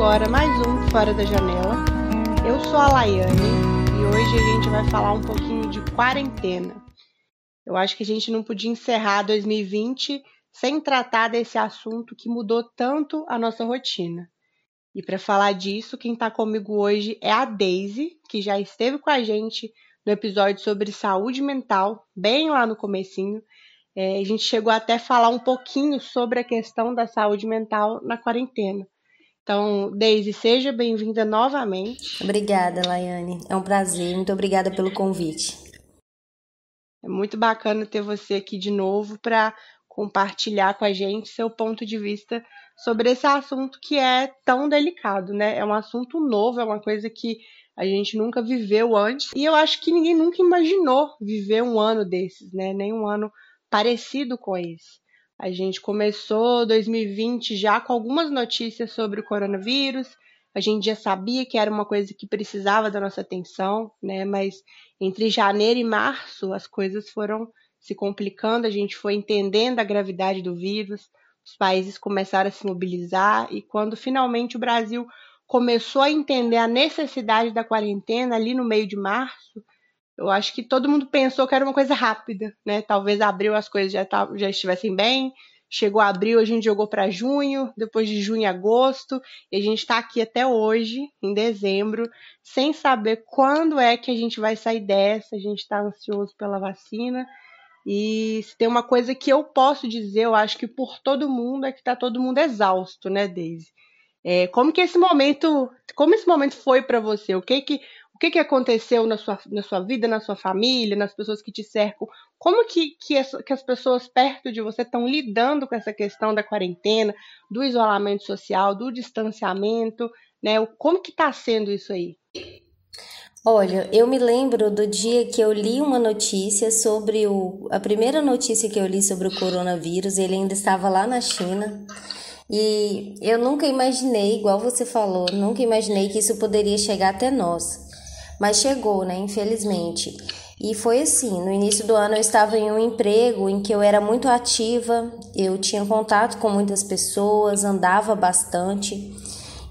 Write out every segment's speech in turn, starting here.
agora mais um Fora da Janela. Eu sou a Laiane e hoje a gente vai falar um pouquinho de quarentena. Eu acho que a gente não podia encerrar 2020 sem tratar desse assunto que mudou tanto a nossa rotina. E para falar disso, quem está comigo hoje é a Daisy, que já esteve com a gente no episódio sobre saúde mental, bem lá no comecinho. É, a gente chegou até a falar um pouquinho sobre a questão da saúde mental na quarentena. Então, Deise, seja bem-vinda novamente. Obrigada, Laiane. É um prazer. Muito obrigada pelo convite. É muito bacana ter você aqui de novo para compartilhar com a gente seu ponto de vista sobre esse assunto que é tão delicado, né? É um assunto novo, é uma coisa que a gente nunca viveu antes e eu acho que ninguém nunca imaginou viver um ano desses, né? Nem um ano parecido com esse. A gente começou 2020 já com algumas notícias sobre o coronavírus. A gente já sabia que era uma coisa que precisava da nossa atenção, né? Mas entre janeiro e março as coisas foram se complicando, a gente foi entendendo a gravidade do vírus, os países começaram a se mobilizar e quando finalmente o Brasil começou a entender a necessidade da quarentena ali no meio de março, eu acho que todo mundo pensou que era uma coisa rápida, né? Talvez abril as coisas já, já estivessem bem, chegou abril, a gente jogou para junho, depois de junho agosto, e a gente está aqui até hoje, em dezembro, sem saber quando é que a gente vai sair dessa. A gente está ansioso pela vacina. E se tem uma coisa que eu posso dizer, eu acho que por todo mundo, é que está todo mundo exausto, né, Daisy? É, como que esse momento, como esse momento foi para você? O que que que, que aconteceu na sua, na sua vida, na sua família, nas pessoas que te cercam? Como que, que, as, que as pessoas perto de você estão lidando com essa questão da quarentena, do isolamento social, do distanciamento, né? Como que está sendo isso aí? Olha, eu me lembro do dia que eu li uma notícia sobre o. A primeira notícia que eu li sobre o coronavírus, ele ainda estava lá na China. E eu nunca imaginei, igual você falou, nunca imaginei que isso poderia chegar até nós. Mas chegou, né? Infelizmente. E foi assim: no início do ano eu estava em um emprego em que eu era muito ativa, eu tinha contato com muitas pessoas, andava bastante.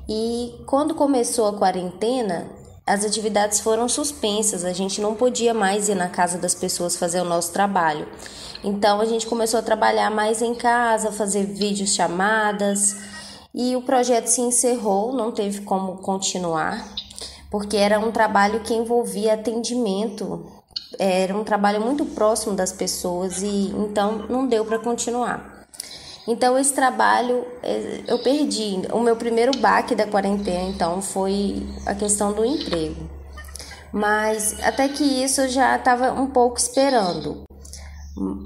E quando começou a quarentena, as atividades foram suspensas, a gente não podia mais ir na casa das pessoas fazer o nosso trabalho. Então a gente começou a trabalhar mais em casa, fazer vídeos chamadas e o projeto se encerrou, não teve como continuar porque era um trabalho que envolvia atendimento, era um trabalho muito próximo das pessoas e então não deu para continuar. Então esse trabalho é, eu perdi. O meu primeiro baque da quarentena então foi a questão do emprego. Mas até que isso eu já estava um pouco esperando.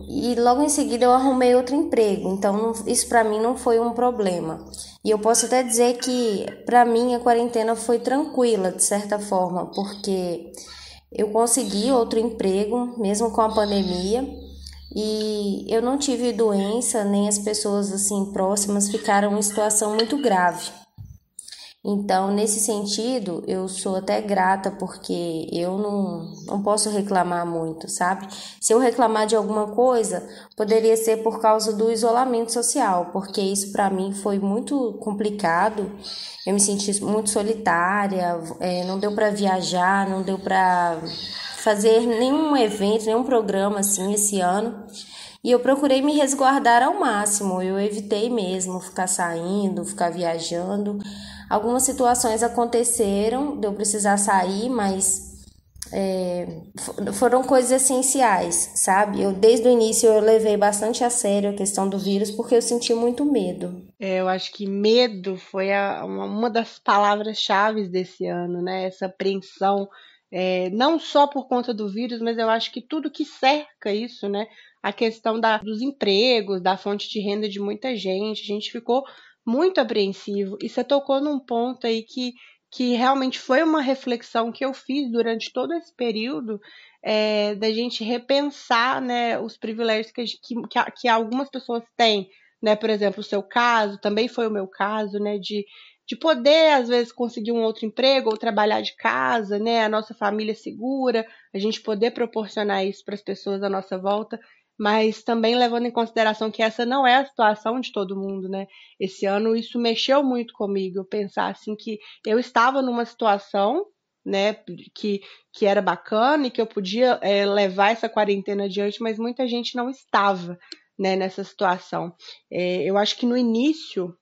E logo em seguida eu arrumei outro emprego, então isso para mim não foi um problema. E eu posso até dizer que para mim a quarentena foi tranquila de certa forma, porque eu consegui outro emprego mesmo com a pandemia e eu não tive doença, nem as pessoas assim próximas ficaram em situação muito grave. Então, nesse sentido, eu sou até grata porque eu não, não posso reclamar muito, sabe? Se eu reclamar de alguma coisa, poderia ser por causa do isolamento social, porque isso para mim foi muito complicado. Eu me senti muito solitária, é, não deu para viajar, não deu para fazer nenhum evento, nenhum programa assim esse ano. E eu procurei me resguardar ao máximo, eu evitei mesmo ficar saindo, ficar viajando Algumas situações aconteceram de eu precisar sair, mas é, foram coisas essenciais, sabe? Eu desde o início eu levei bastante a sério a questão do vírus porque eu senti muito medo. É, eu acho que medo foi a, uma, uma das palavras-chave desse ano, né? Essa apreensão, é, não só por conta do vírus, mas eu acho que tudo que cerca isso, né? A questão da, dos empregos, da fonte de renda de muita gente, a gente ficou muito apreensivo. E você tocou num ponto aí que, que realmente foi uma reflexão que eu fiz durante todo esse período é, da gente repensar né, os privilégios que, que, que algumas pessoas têm. Né? Por exemplo, o seu caso, também foi o meu caso, né? De, de poder, às vezes, conseguir um outro emprego ou trabalhar de casa, né? A nossa família segura, a gente poder proporcionar isso para as pessoas à nossa volta. Mas também levando em consideração que essa não é a situação de todo mundo, né? Esse ano isso mexeu muito comigo, eu pensar assim que eu estava numa situação, né, que, que era bacana e que eu podia é, levar essa quarentena adiante, mas muita gente não estava, né, nessa situação. É, eu acho que no início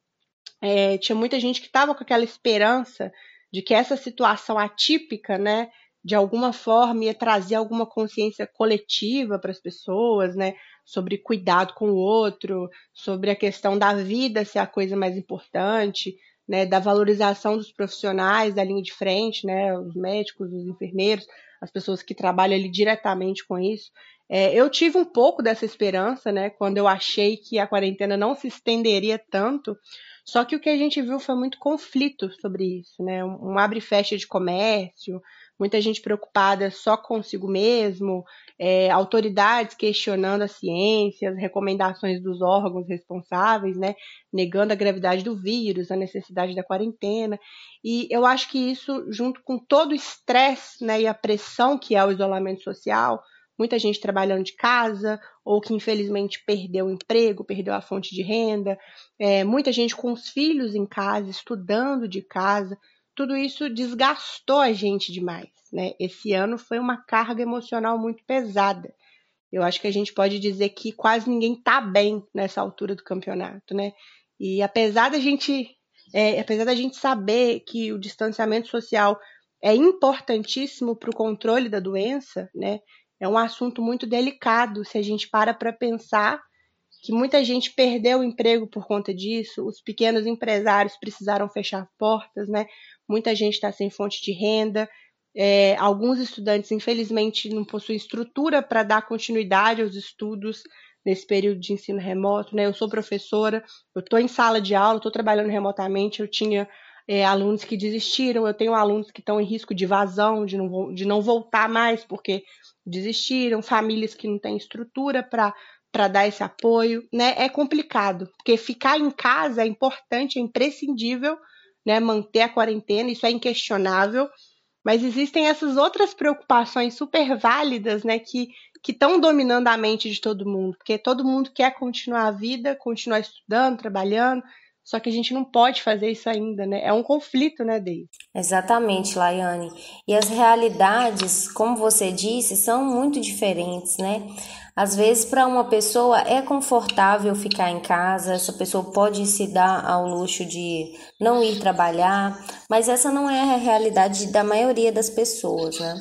é, tinha muita gente que estava com aquela esperança de que essa situação atípica, né, de alguma forma ia trazer alguma consciência coletiva para as pessoas, né, sobre cuidado com o outro, sobre a questão da vida ser a coisa mais importante, né, da valorização dos profissionais da linha de frente, né, os médicos, os enfermeiros, as pessoas que trabalham ali diretamente com isso. É, eu tive um pouco dessa esperança, né, quando eu achei que a quarentena não se estenderia tanto, só que o que a gente viu foi muito conflito sobre isso, né? Um abre e fecha de comércio, muita gente preocupada só consigo mesmo, é, autoridades questionando a ciência, as recomendações dos órgãos responsáveis, né? Negando a gravidade do vírus, a necessidade da quarentena. E eu acho que isso, junto com todo o estresse né, e a pressão que é o isolamento social, muita gente trabalhando de casa, ou que infelizmente perdeu o emprego, perdeu a fonte de renda, é, muita gente com os filhos em casa, estudando de casa, tudo isso desgastou a gente demais. Né? Esse ano foi uma carga emocional muito pesada. Eu acho que a gente pode dizer que quase ninguém está bem nessa altura do campeonato, né? E apesar da gente, é, apesar da gente saber que o distanciamento social é importantíssimo para o controle da doença, né? é um assunto muito delicado se a gente para para pensar que muita gente perdeu o emprego por conta disso, os pequenos empresários precisaram fechar portas, né? Muita gente está sem fonte de renda, é, alguns estudantes, infelizmente, não possuem estrutura para dar continuidade aos estudos nesse período de ensino remoto, né? Eu sou professora, eu estou em sala de aula, estou trabalhando remotamente, eu tinha é, alunos que desistiram, eu tenho alunos que estão em risco de vazão, de não, de não voltar mais, porque desistiram, famílias que não têm estrutura para para dar esse apoio, né? É complicado, porque ficar em casa é importante, é imprescindível, né? Manter a quarentena, isso é inquestionável, mas existem essas outras preocupações super válidas, né? Que que estão dominando a mente de todo mundo, porque todo mundo quer continuar a vida, continuar estudando, trabalhando, só que a gente não pode fazer isso ainda, né? É um conflito, né, Dei? Exatamente, Laiane. E as realidades, como você disse, são muito diferentes, né? Às vezes, para uma pessoa é confortável ficar em casa, essa pessoa pode se dar ao luxo de não ir trabalhar, mas essa não é a realidade da maioria das pessoas, né?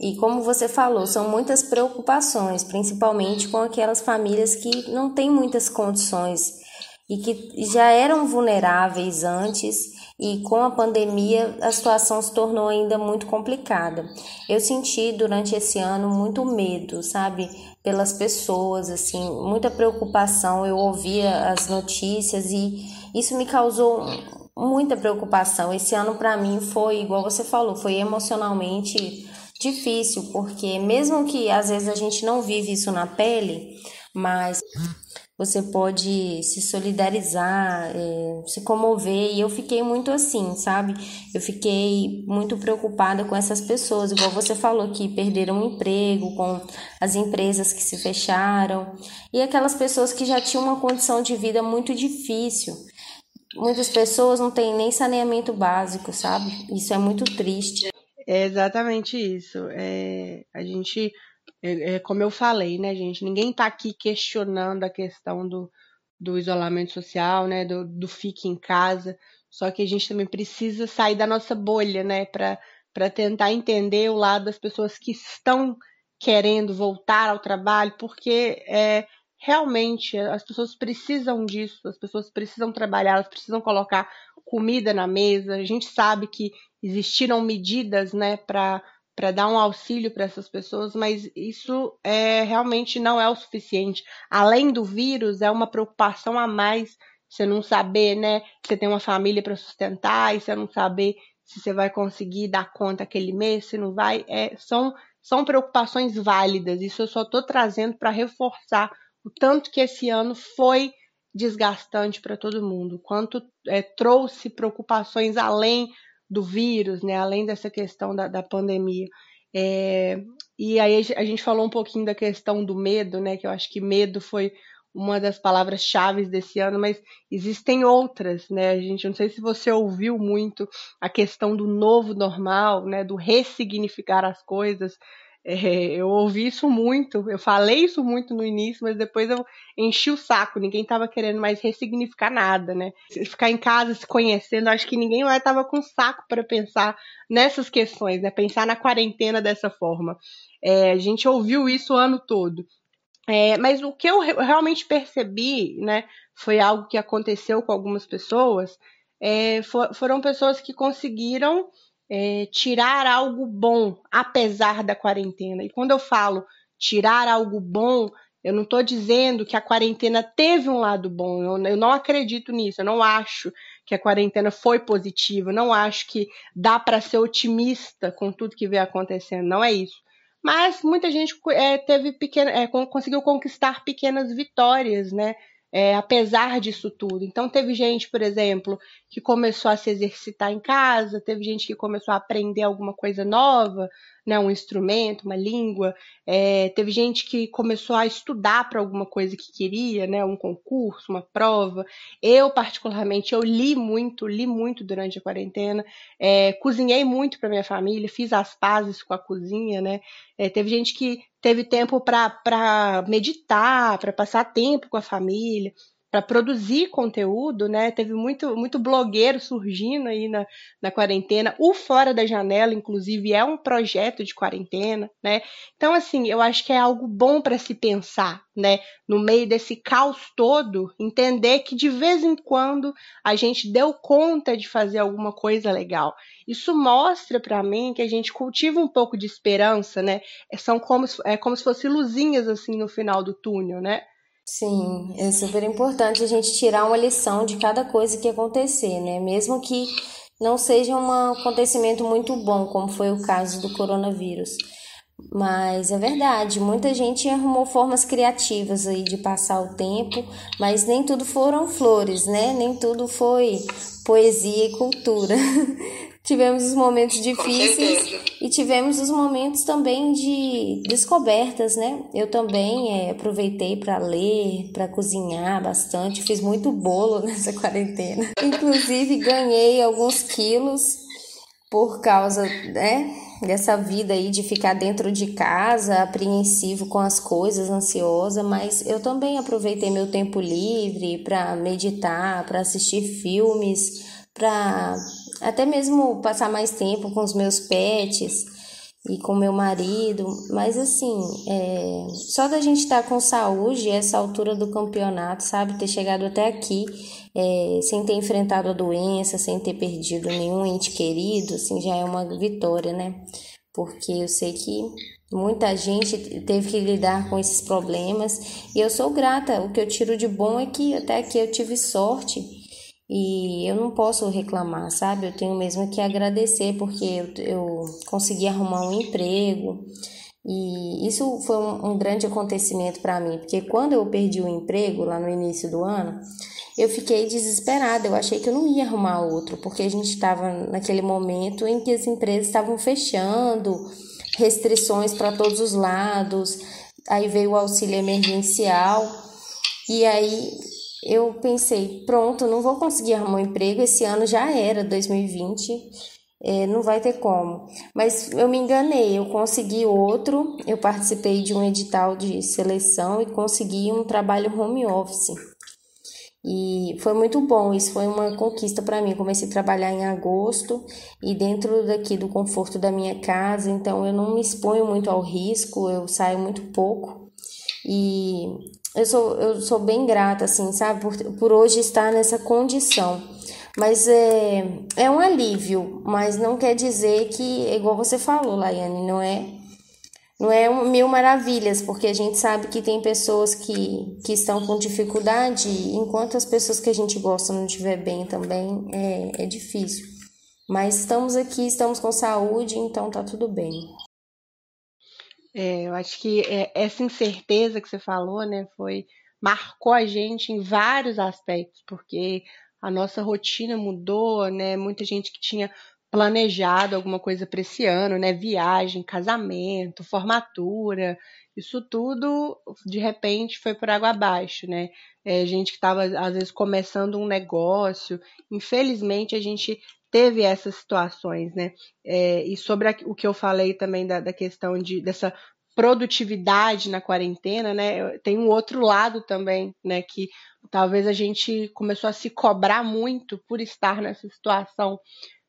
E como você falou, são muitas preocupações, principalmente com aquelas famílias que não têm muitas condições e que já eram vulneráveis antes e com a pandemia a situação se tornou ainda muito complicada. Eu senti durante esse ano muito medo, sabe, pelas pessoas, assim, muita preocupação. Eu ouvia as notícias e isso me causou muita preocupação. Esse ano para mim foi, igual você falou, foi emocionalmente difícil, porque mesmo que às vezes a gente não vive isso na pele, mas você pode se solidarizar, é, se comover. E eu fiquei muito assim, sabe? Eu fiquei muito preocupada com essas pessoas, igual você falou, que perderam o emprego, com as empresas que se fecharam, e aquelas pessoas que já tinham uma condição de vida muito difícil. Muitas pessoas não têm nem saneamento básico, sabe? Isso é muito triste. É exatamente isso. É, a gente é, é, como eu falei, né, gente? Ninguém está aqui questionando a questão do, do isolamento social, né? Do, do fique em casa. Só que a gente também precisa sair da nossa bolha, né? Para tentar entender o lado das pessoas que estão querendo voltar ao trabalho, porque é, realmente as pessoas precisam disso, as pessoas precisam trabalhar, elas precisam colocar comida na mesa. A gente sabe que existiram medidas, né, para para dar um auxílio para essas pessoas, mas isso é realmente não é o suficiente. Além do vírus, é uma preocupação a mais você não saber, né? Você tem uma família para sustentar e você não saber se você vai conseguir dar conta aquele mês, se não vai. É, são, são preocupações válidas. Isso eu só estou trazendo para reforçar o tanto que esse ano foi desgastante para todo mundo, quanto é, trouxe preocupações além do vírus, né, além dessa questão da, da pandemia. É, e aí a gente falou um pouquinho da questão do medo, né? Que eu acho que medo foi uma das palavras-chave desse ano, mas existem outras, né? A gente não sei se você ouviu muito a questão do novo normal, né? Do ressignificar as coisas. É, eu ouvi isso muito, eu falei isso muito no início, mas depois eu enchi o saco, ninguém estava querendo mais ressignificar nada, né? Ficar em casa se conhecendo, acho que ninguém mais estava com saco para pensar nessas questões, né? Pensar na quarentena dessa forma. É, a gente ouviu isso o ano todo. É, mas o que eu realmente percebi, né, foi algo que aconteceu com algumas pessoas, é, for, foram pessoas que conseguiram é, tirar algo bom, apesar da quarentena. E quando eu falo tirar algo bom, eu não estou dizendo que a quarentena teve um lado bom. Eu, eu, não acredito nisso. Eu não acho que a quarentena foi positiva. Eu não acho que dá para ser otimista com tudo que vem acontecendo. Não é isso. Mas muita gente é, teve pequena, é, conseguiu conquistar pequenas vitórias, né? É, apesar disso tudo. Então, teve gente, por exemplo, que começou a se exercitar em casa, teve gente que começou a aprender alguma coisa nova, né, um instrumento, uma língua, é, teve gente que começou a estudar para alguma coisa que queria, né, um concurso, uma prova. Eu, particularmente, eu li muito, li muito durante a quarentena, é, cozinhei muito para minha família, fiz as pazes com a cozinha, né. É, teve gente que teve tempo para meditar, para passar tempo com a família para produzir conteúdo, né? Teve muito, muito blogueiro surgindo aí na, na quarentena. O Fora da Janela, inclusive, é um projeto de quarentena, né? Então, assim, eu acho que é algo bom para se pensar, né? No meio desse caos todo, entender que de vez em quando a gente deu conta de fazer alguma coisa legal. Isso mostra para mim que a gente cultiva um pouco de esperança, né? São como, é como se fossem luzinhas assim no final do túnel, né? Sim, é super importante a gente tirar uma lição de cada coisa que acontecer, né? Mesmo que não seja um acontecimento muito bom, como foi o caso do coronavírus. Mas é verdade, muita gente arrumou formas criativas aí de passar o tempo, mas nem tudo foram flores, né? Nem tudo foi poesia e cultura. tivemos os momentos difíceis e tivemos os momentos também de descobertas, né? Eu também é, aproveitei para ler, para cozinhar bastante, fiz muito bolo nessa quarentena. Inclusive ganhei alguns quilos por causa, né, dessa vida aí de ficar dentro de casa, apreensivo com as coisas, ansiosa, mas eu também aproveitei meu tempo livre para meditar, para assistir filmes, para até mesmo passar mais tempo com os meus pets e com meu marido, mas assim, é, só da gente estar tá com saúde, essa altura do campeonato, sabe, ter chegado até aqui, é, sem ter enfrentado a doença, sem ter perdido nenhum ente querido, assim, já é uma vitória, né? Porque eu sei que muita gente teve que lidar com esses problemas e eu sou grata. O que eu tiro de bom é que até aqui eu tive sorte e eu não posso reclamar, sabe? Eu tenho mesmo que agradecer porque eu, eu consegui arrumar um emprego. E isso foi um, um grande acontecimento para mim, porque quando eu perdi o emprego lá no início do ano, eu fiquei desesperada. Eu achei que eu não ia arrumar outro, porque a gente estava naquele momento em que as empresas estavam fechando, restrições para todos os lados. Aí veio o auxílio emergencial. E aí eu pensei, pronto, não vou conseguir arrumar um emprego, esse ano já era 2020, é, não vai ter como. Mas eu me enganei, eu consegui outro, eu participei de um edital de seleção e consegui um trabalho home office. E foi muito bom, isso foi uma conquista para mim. Comecei a trabalhar em agosto e dentro daqui do conforto da minha casa, então eu não me exponho muito ao risco, eu saio muito pouco. E eu sou, eu sou bem grata, assim, sabe, por, por hoje estar nessa condição. Mas é, é um alívio, mas não quer dizer que, igual você falou, Laiane, não é não é um, mil maravilhas, porque a gente sabe que tem pessoas que, que estão com dificuldade, enquanto as pessoas que a gente gosta não estiver bem também, é, é difícil. Mas estamos aqui, estamos com saúde, então tá tudo bem. É, eu acho que é, essa incerteza que você falou, né, foi marcou a gente em vários aspectos, porque a nossa rotina mudou, né? Muita gente que tinha planejado alguma coisa para esse ano, né? Viagem, casamento, formatura, isso tudo de repente foi por água abaixo, né? É, gente que estava às vezes começando um negócio, infelizmente a gente teve essas situações, né? É, e sobre a, o que eu falei também da, da questão de, dessa produtividade na quarentena, né? Tem um outro lado também, né? Que talvez a gente começou a se cobrar muito por estar nessa situação.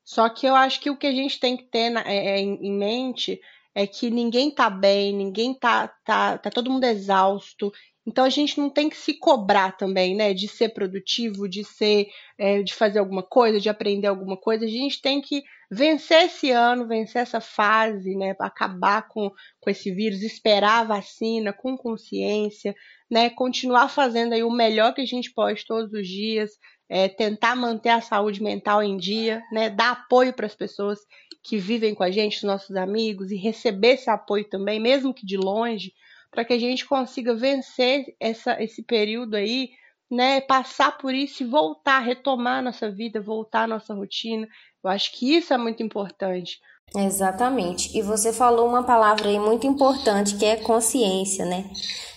Só que eu acho que o que a gente tem que ter na, é, é, em mente é que ninguém tá bem, ninguém tá, tá, tá todo mundo exausto então a gente não tem que se cobrar também, né, de ser produtivo, de ser, é, de fazer alguma coisa, de aprender alguma coisa. A gente tem que vencer esse ano, vencer essa fase, né, acabar com, com esse vírus, esperar a vacina com consciência, né, continuar fazendo aí o melhor que a gente pode todos os dias, é, tentar manter a saúde mental em dia, né, dar apoio para as pessoas que vivem com a gente, os nossos amigos, e receber esse apoio também, mesmo que de longe para que a gente consiga vencer essa, esse período aí, né? Passar por isso e voltar, retomar nossa vida, voltar nossa rotina. Eu acho que isso é muito importante. Exatamente. E você falou uma palavra aí muito importante que é consciência, né?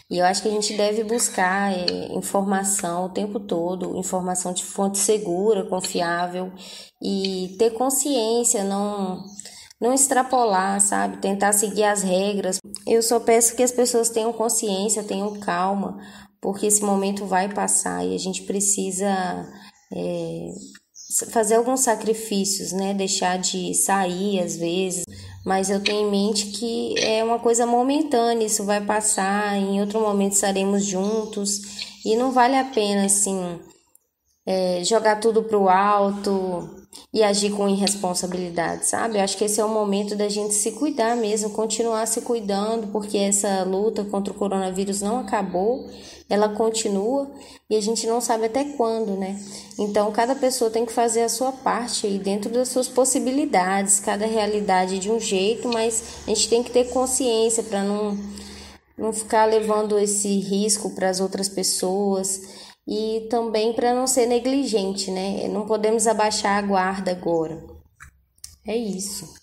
E eu acho que a gente deve buscar é, informação o tempo todo, informação de fonte segura, confiável e ter consciência, não não extrapolar, sabe? Tentar seguir as regras. Eu só peço que as pessoas tenham consciência, tenham calma, porque esse momento vai passar e a gente precisa é, fazer alguns sacrifícios, né? Deixar de sair às vezes, mas eu tenho em mente que é uma coisa momentânea, isso vai passar, em outro momento estaremos juntos e não vale a pena assim é, jogar tudo pro alto e agir com irresponsabilidade, sabe? Eu acho que esse é o momento da gente se cuidar mesmo, continuar se cuidando, porque essa luta contra o coronavírus não acabou, ela continua e a gente não sabe até quando, né? Então, cada pessoa tem que fazer a sua parte aí dentro das suas possibilidades, cada realidade de um jeito, mas a gente tem que ter consciência para não, não ficar levando esse risco para as outras pessoas e também para não ser negligente, né? Não podemos abaixar a guarda agora. É isso.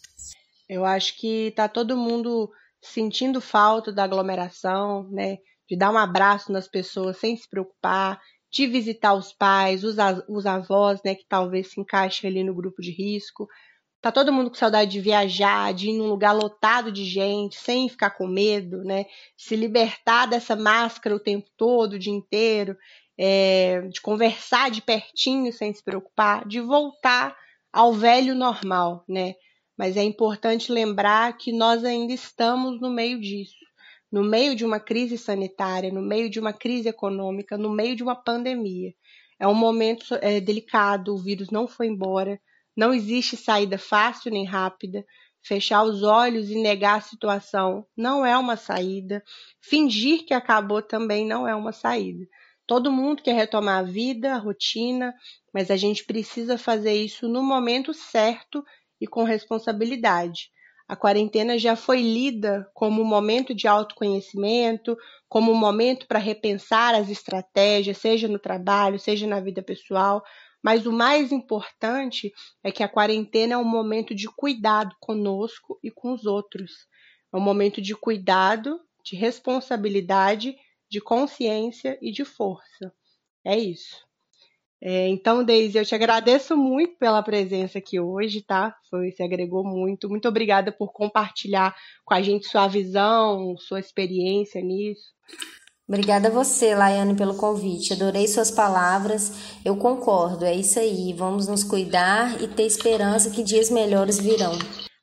Eu acho que tá todo mundo sentindo falta da aglomeração, né? De dar um abraço nas pessoas sem se preocupar, de visitar os pais, os, os avós, né? Que talvez se encaixem ali no grupo de risco. Tá todo mundo com saudade de viajar, de ir num lugar lotado de gente, sem ficar com medo, né? Se libertar dessa máscara o tempo todo, o dia inteiro é, de conversar de pertinho sem se preocupar, de voltar ao velho normal, né? Mas é importante lembrar que nós ainda estamos no meio disso, no meio de uma crise sanitária, no meio de uma crise econômica, no meio de uma pandemia. É um momento é, delicado, o vírus não foi embora, não existe saída fácil nem rápida. Fechar os olhos e negar a situação não é uma saída. Fingir que acabou também não é uma saída. Todo mundo quer retomar a vida, a rotina, mas a gente precisa fazer isso no momento certo e com responsabilidade. A quarentena já foi lida como um momento de autoconhecimento, como um momento para repensar as estratégias, seja no trabalho, seja na vida pessoal. Mas o mais importante é que a quarentena é um momento de cuidado conosco e com os outros. É um momento de cuidado, de responsabilidade de consciência e de força. É isso. É, então, Deise, eu te agradeço muito pela presença aqui hoje, tá? Foi, se agregou muito. Muito obrigada por compartilhar com a gente sua visão, sua experiência nisso. Obrigada a você, Laiane, pelo convite. Adorei suas palavras. Eu concordo, é isso aí. Vamos nos cuidar e ter esperança que dias melhores virão.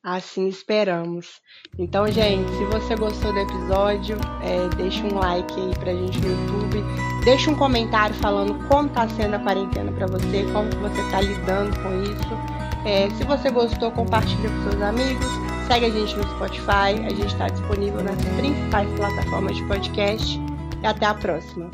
Assim esperamos. Então, gente, se você gostou do episódio, é, deixa um like aí pra gente no YouTube. Deixa um comentário falando como tá sendo a quarentena para você, como que você tá lidando com isso. É, se você gostou, compartilha com seus amigos. Segue a gente no Spotify. A gente está disponível nas principais plataformas de podcast. E até a próxima.